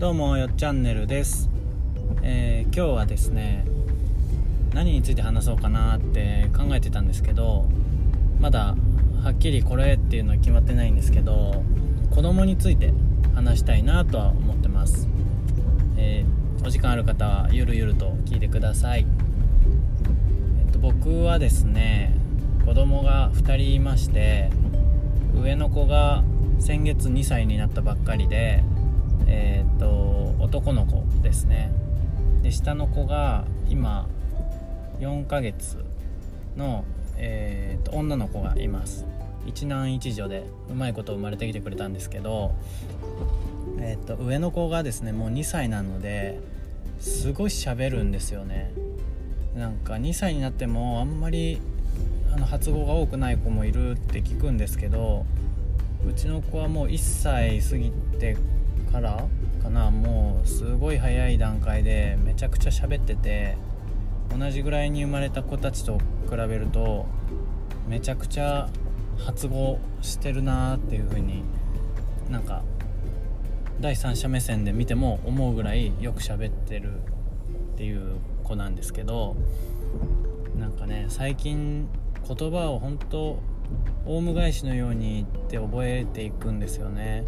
どうもよっチャンネルです、えー今日はですね何について話そうかなって考えてたんですけどまだはっきりこれっていうのは決まってないんですけど子供について話したいなとは思ってます、えーお時間ある方はゆるゆると聞いてください、えっと、僕はですね子供が2人いまして上の子が先月2歳になったばっかりでえーっと男の子ですね。で下の子が今4ヶ月の、えーっと女の子がいます。一男一女でうまいこと生まれてきてくれたんですけど、えーっと上の子がですねもう2歳なのですごい喋るんですよね。なんか2歳になってもあんまりあの発語が多くない子もいるって聞くんですけどうちの子はもう1歳過ぎてからかな。もうすごい早い段階でめちゃくちゃ喋ってて同じぐらいに生まれた子たちと比べるとめちゃくちゃ発語してるなーっていう風になんか第三者目線で見ても思うぐらいよく喋ってるっていう子なんですけどなんかね最近言葉を本当オウム返しのようにって覚えていくんですよね。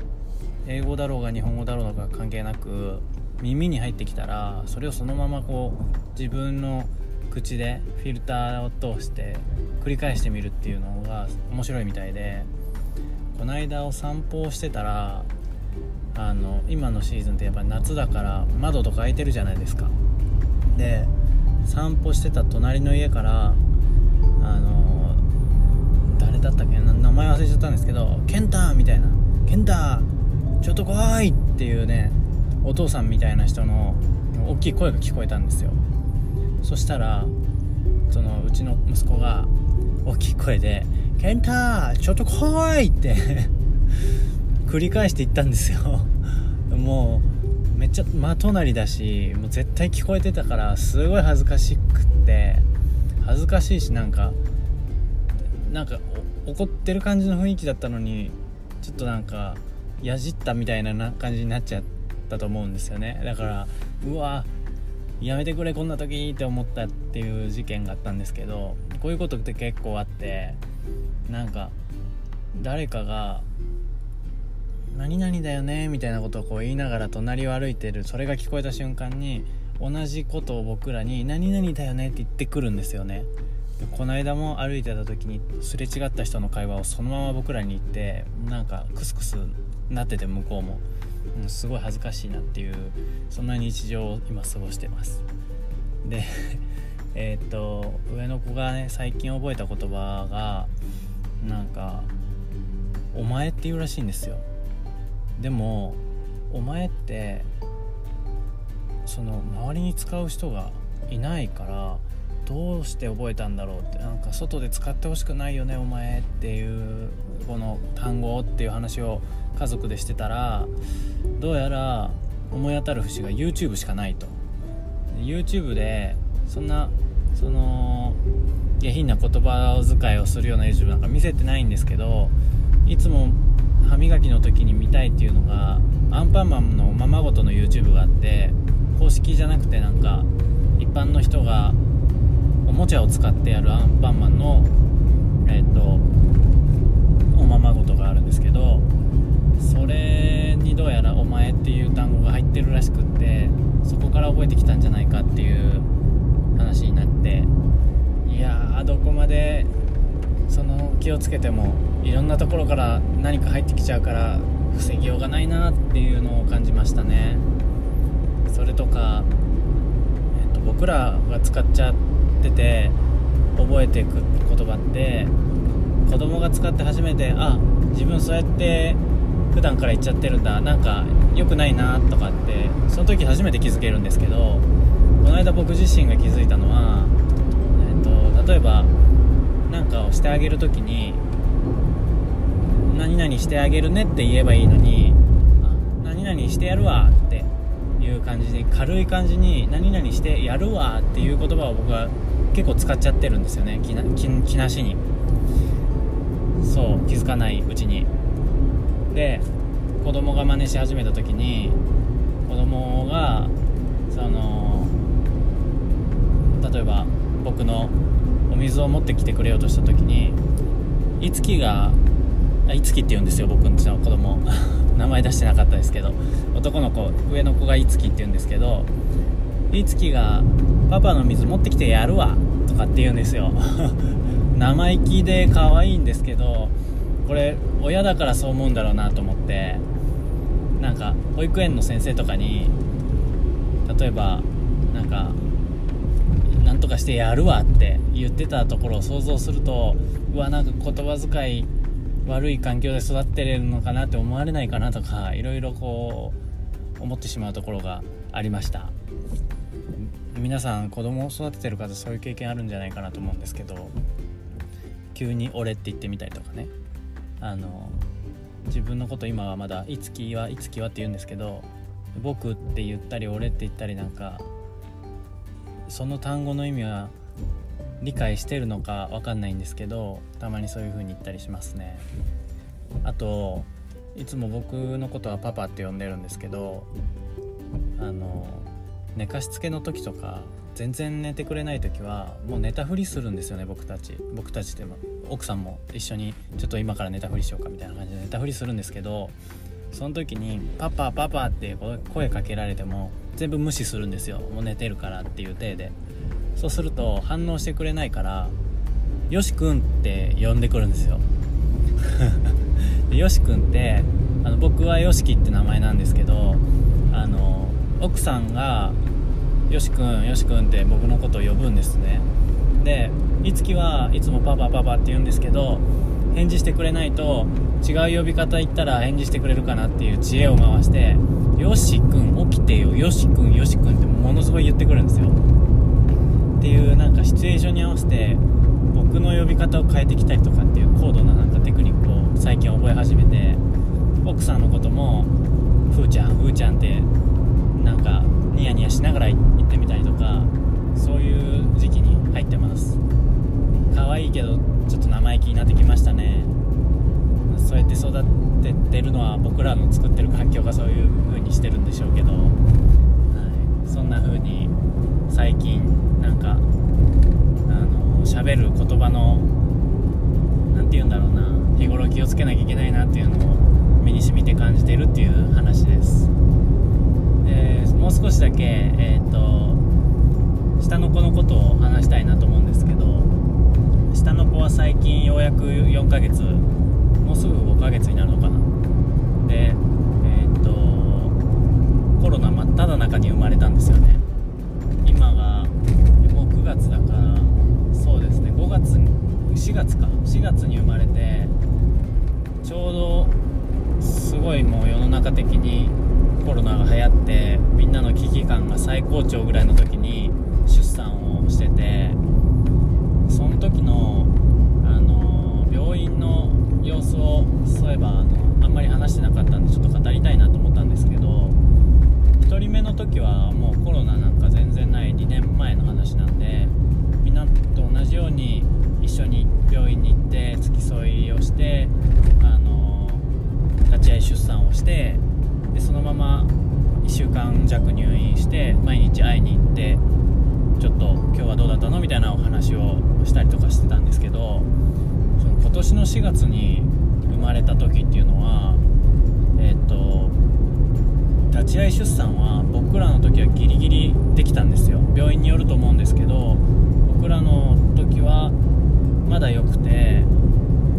英語だろうが日本語だろうが関係なく耳に入ってきたらそれをそのままこう自分の口でフィルターを通して繰り返してみるっていうのが面白いみたいでこの間お散歩をしてたらあの今のシーズンってやっぱり夏だから窓とか開いてるじゃないですかで散歩してた隣の家からあの誰だったっけ名前忘れちゃったんですけど「ケンタ!」みたいな「ケンタちょっと怖い!」っていうねお父さんみたいな人の大きい声が聞こえたんですよそしたらそのうちの息子が大きい声で「ケンタちょっと怖い!」って 繰り返して言ったんですよ もうめっちゃ真隣だしもう絶対聞こえてたからすごい恥ずかしくって恥ずかしいしなんかなんか怒ってる感じの雰囲気だったのにちょっとなんかやじったみたいな感じになっちゃったと思うんですよね。だからうわやめてくれこんな時って思ったっていう事件があったんですけどこういうことって結構あってなんか誰かが「何々だよね」みたいなことをこう言いながら隣を歩いてるそれが聞こえた瞬間に同じことを僕らに「何々だよね」って言ってくるんですよね。この間も歩いてた時にすれ違った人の会話をそのまま僕らに言ってなんかクスクスなってて向こうも、うん、すごい恥ずかしいなっていうそんな日常を今過ごしてます。でえっと上の子がね最近覚えた言葉がなんか「お前」って言うらしいんですよ。でも「お前」ってその周りに使う人がいないからどうして覚えたんだろうってなんか外で使ってほしくないよねお前っていうこの単語っていう話を家族でしてたらどうやら思い当たる節が YouTube しかないと。YouTube でそんなその下品な言葉遣いをするような YouTube なんか見せてないんですけどいつも歯磨きの時に見たいっていうのがアンパンマンのままごとの YouTube があって公式じゃなくてなんか一般の人がおもちゃを使ってやるアンパンマンのえっ、とおままごとがあるんですけどそれにどうやら「お前」っていう単語が入ってるらしくってそこから覚えてきたんじゃないかっていう話になっていやーどこまでその気をつけてもいろんなところから何か入ってきちゃうから防ぎようがないなっていうのを感じましたね。それとか、えっと、僕らが使っちゃってて覚えていく言葉って子供が使って初めてあ自分そうやって普段から言っちゃってるんだなんか良くないなとかってその時初めて気づけるんですけどこの間僕自身が気づいたのは、えっと、例えば何かをしてあげる時に「何々してあげるね」って言えばいいのに「あ何々してやるわ」っていう感じで軽い感じに「何々してやるわ」っていう言葉を僕は結構使っちゃってるんですよね。気な気なしに。そう気づかないうちに。で子供が真似し始めた時に子供がその例えば僕のお水を持ってきてくれようとした時にいつきがいつきって言うんですよ僕んちの子供。名前出してなかったですけど。男の子上の子がいつきって言うんですけどいつきが「パパの水持ってきてやるわ」とかって言うんですよ。生意気で可愛いんですけどこれ親だからそう思うんだろうなと思ってなんか保育園の先生とかに例えばなんか「なんとかしてやるわ」って言ってたところを想像するとうわなんか言葉遣い悪い環境で育ってれるのかなって思われないかなとかいろいろこう思ってしまうところがありました。皆さん子供を育ててる方そういう経験あるんじゃないかなと思うんですけど急に「俺」って言ってみたりとかね。あの自分のこと今はまだ「いつきは」「いつきは」って言うんですけど「僕」って言ったり「俺」って言ったりなんかその単語の意味は理解してるのか分かんないんですけどたまにそういう風に言ったりしますね。あといつも僕のことはパパって呼んでるんですけどあの寝かしつけの時とか全然寝てくれない時はもう寝たふりするんですよね僕たち。僕たちでも。奥さんも一緒にちょっと今から寝たふりしようかみたいな感じで寝たふりするんですけどその時に「パパパパ」って声かけられても全部無視するんですよ。もう寝てるからっていう体で。そうすると反応してくれないから「よしくん」って呼んでくるんですよ。よしくんってあの僕はよしきって名前なんですけどあの奥さんが「よしくんよしくん」って僕のことを呼ぶんですね。でいつきはいつもパパパパって言うんですけど返事してくれないと違う呼び方言ったら返事してくれるかなっていう知恵を回して「よしくん起きてよ。よしくんよしくん」ってものすごい言ってくるんですよ。っていうなんかシチュエーションに合わせて僕の呼び方を変えてきたりとかっていう高度ななんかテクニックを最近覚え始めて奥さんのことも「ふーちゃんふーちゃん」ってなんかニヤニヤしながら言ってみたりとかそういう時期に入ってます。可愛いけどちょっと生意気になってきましたね。そうやって育ててるのは僕らの作ってる環境がそういう風にしてるんでしょうけど、はい、そんな風に最近なんかあの喋る言葉の何て言うんだろうな。日頃気をつけなきゃいけないなっていうのを身に染みて感じているっていう話です。でもう少しだけえ、ー、と下の子のことを話したいなと思うんですけど下の子は最近ようやく4ヶ月もうすぐ5ヶ月になる年の4月に生まれた時っていうのはえっ、と立ち会い出産は僕らの時はギリギリできたんですよ。病院によると思うんですけど僕らの時はまだ良くて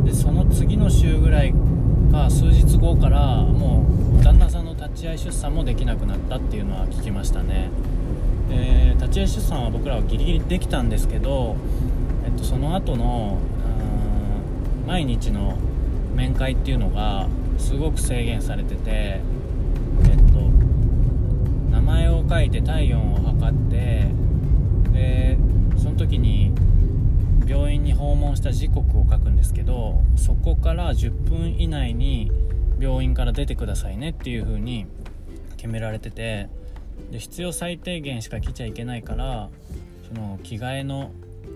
でその次の週ぐらいか数日後からもう旦那さんの立ち会い出産もできなくなったっていうのは聞きましたね。で立ち会い出産は僕らはギリギリできたんですけど、えっと、その後の毎日の面会っていうのがすごく制限されててえっと名前を書いて体温を測ってでその時に病院に訪問した時刻を書くんですけどそこから10分以内に病院から出てくださいねっていう風に決められててで必要最低限しか来ちゃいけないからその着替えの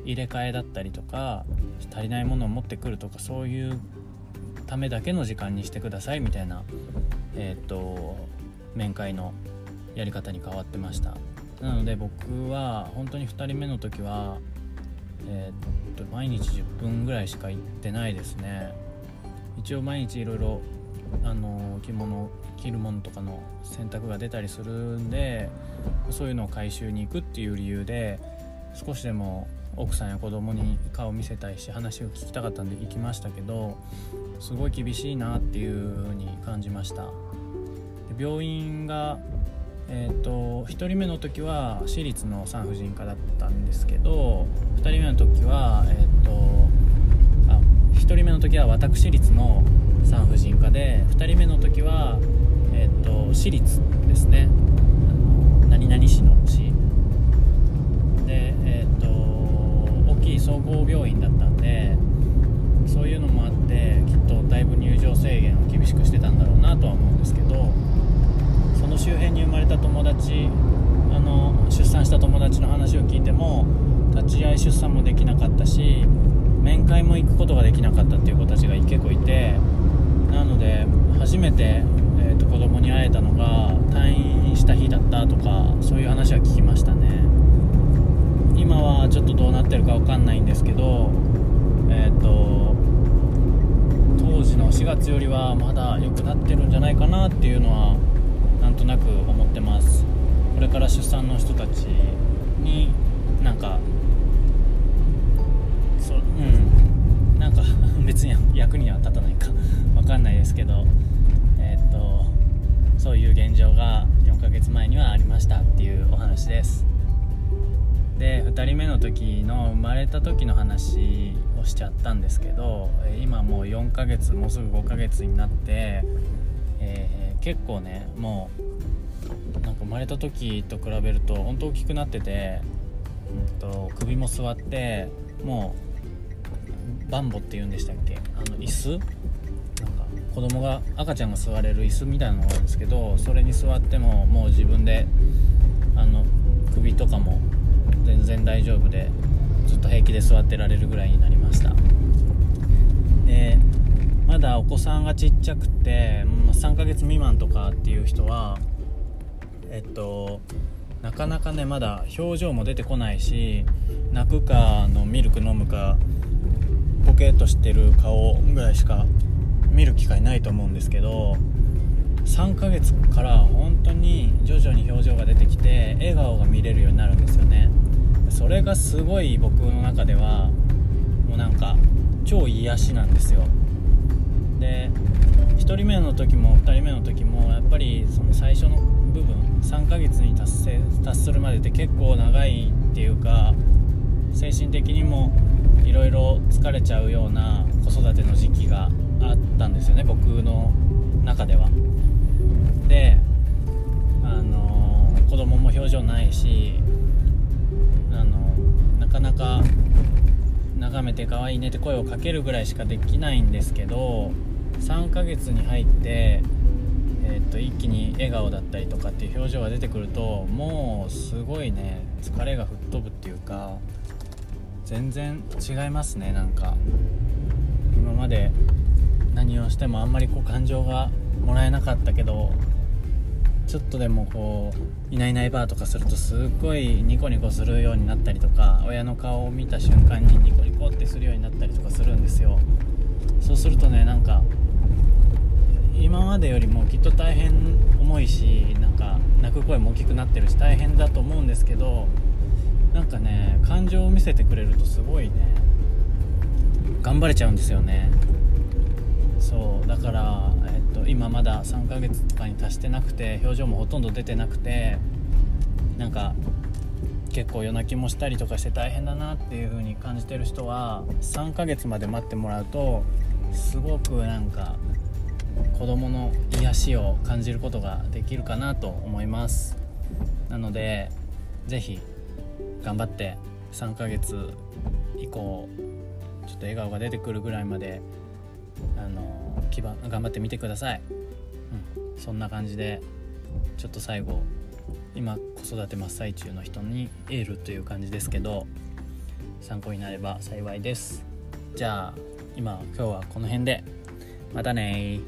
入れ替えだったりとか足りないものを持ってくるとかそういうためだけの時間にしてくださいみたいなえっ、と面会のやり方に変わってました。なので僕は本当に2人目の時はえー、っと毎日10分ぐらいしか行ってないですね。一応毎日いろいろあの着物着るものとかの選択が出たりするんでそういうのを回収に行くっていう理由で少しでも奥さんや子供に顔を見せたいし話を聞きたかったんで行きましたけどすごい厳しいなっていう風に感じました。病院がえーと、1人目の時は私立の産婦人科だったんですけど2人目の時は、えーと、あ1人目の時は私立の産婦人科で2人目の時は、えーと、私立ですね。話は聞きましたね。今はちょっとどうなってるか分かんないんですけどえっ、ー、と当時の4月よりはまだ良くなってるんじゃないかなっていうのはなんとなく思ってます。これから出産の人たちになんかそううん。なんか 別に役には立たないか。分かんないですけど。ましたっていうお話です。で2人目の時の生まれた時の話をしちゃったんですけど今もう4ヶ月もうすぐ5ヶ月になって、えー結構ねもうなんか生まれた時と比べると本当大きくなってて、うんと、首も座ってもうバンボって言うんでしたっけ？あの椅子？子供が赤ちゃんが座れる椅子みたいなのがあるんですけどそれに座ってももう自分であの首とかも全然大丈夫でずっと平気で座ってられるぐらいになりました。でまだお子さんがちっちゃくて、3ヶ月未満とかっていう人はえっとなかなかねまだ表情も出てこないし泣くかのミルク飲むかボケっとしてる顔ぐらいしか見る機会ないと思うんですけど3ヶ月から本当に徐々に表情が出てきて笑顔が見れるようになるんですよね。それがすごい僕の中ではもうなんか超癒しなんですよ。で1人目の時も2人目の時もやっぱりその最初の部分3ヶ月に達成達するまでって結構長いっていうか精神的にもいろいろ疲れちゃうような子育ての時期があったんですよね僕の中では。であの子供も表情ないしあのなかなか眺めて可愛いねって声をかけるぐらいしかできないんですけど3ヶ月に入って、えー、っと一気に笑顔だったりとかっていう表情が出てくるともうすごいね疲れが吹っ飛ぶっていうか全然違いますねなんか。今まで何をしてもあんまりこう感情がもらえなかったけどちょっとでもこういないいないばーとかするとすっごいニコニコするようになったりとか親の顔を見た瞬間にニコニコってするようになったりとかするんですよ。そうするとねなんか今までよりもきっと大変重いしなんか泣く声も大きくなってるし大変だと思うんですけどなんかね感情を見せてくれるとすごいね頑張れちゃうんですよね。そうだから、えっと、今まだ3ヶ月とかに達してなくて表情もほとんど出てなくてなんか結構夜泣きもしたりとかして大変だなっていう風に感じてる人は3ヶ月まで待ってもらうとすごくなんか子供の癒しを感じることができるかなと思います。なので是非頑張って3ヶ月以降ちょっと笑顔が出てくるぐらいまであの基盤頑張ってみてください、うん、そんな感じでちょっと最後今子育て真っ最中の人にエールという感じですけど参考になれば幸いです。じゃあ今今日はこの辺でまたね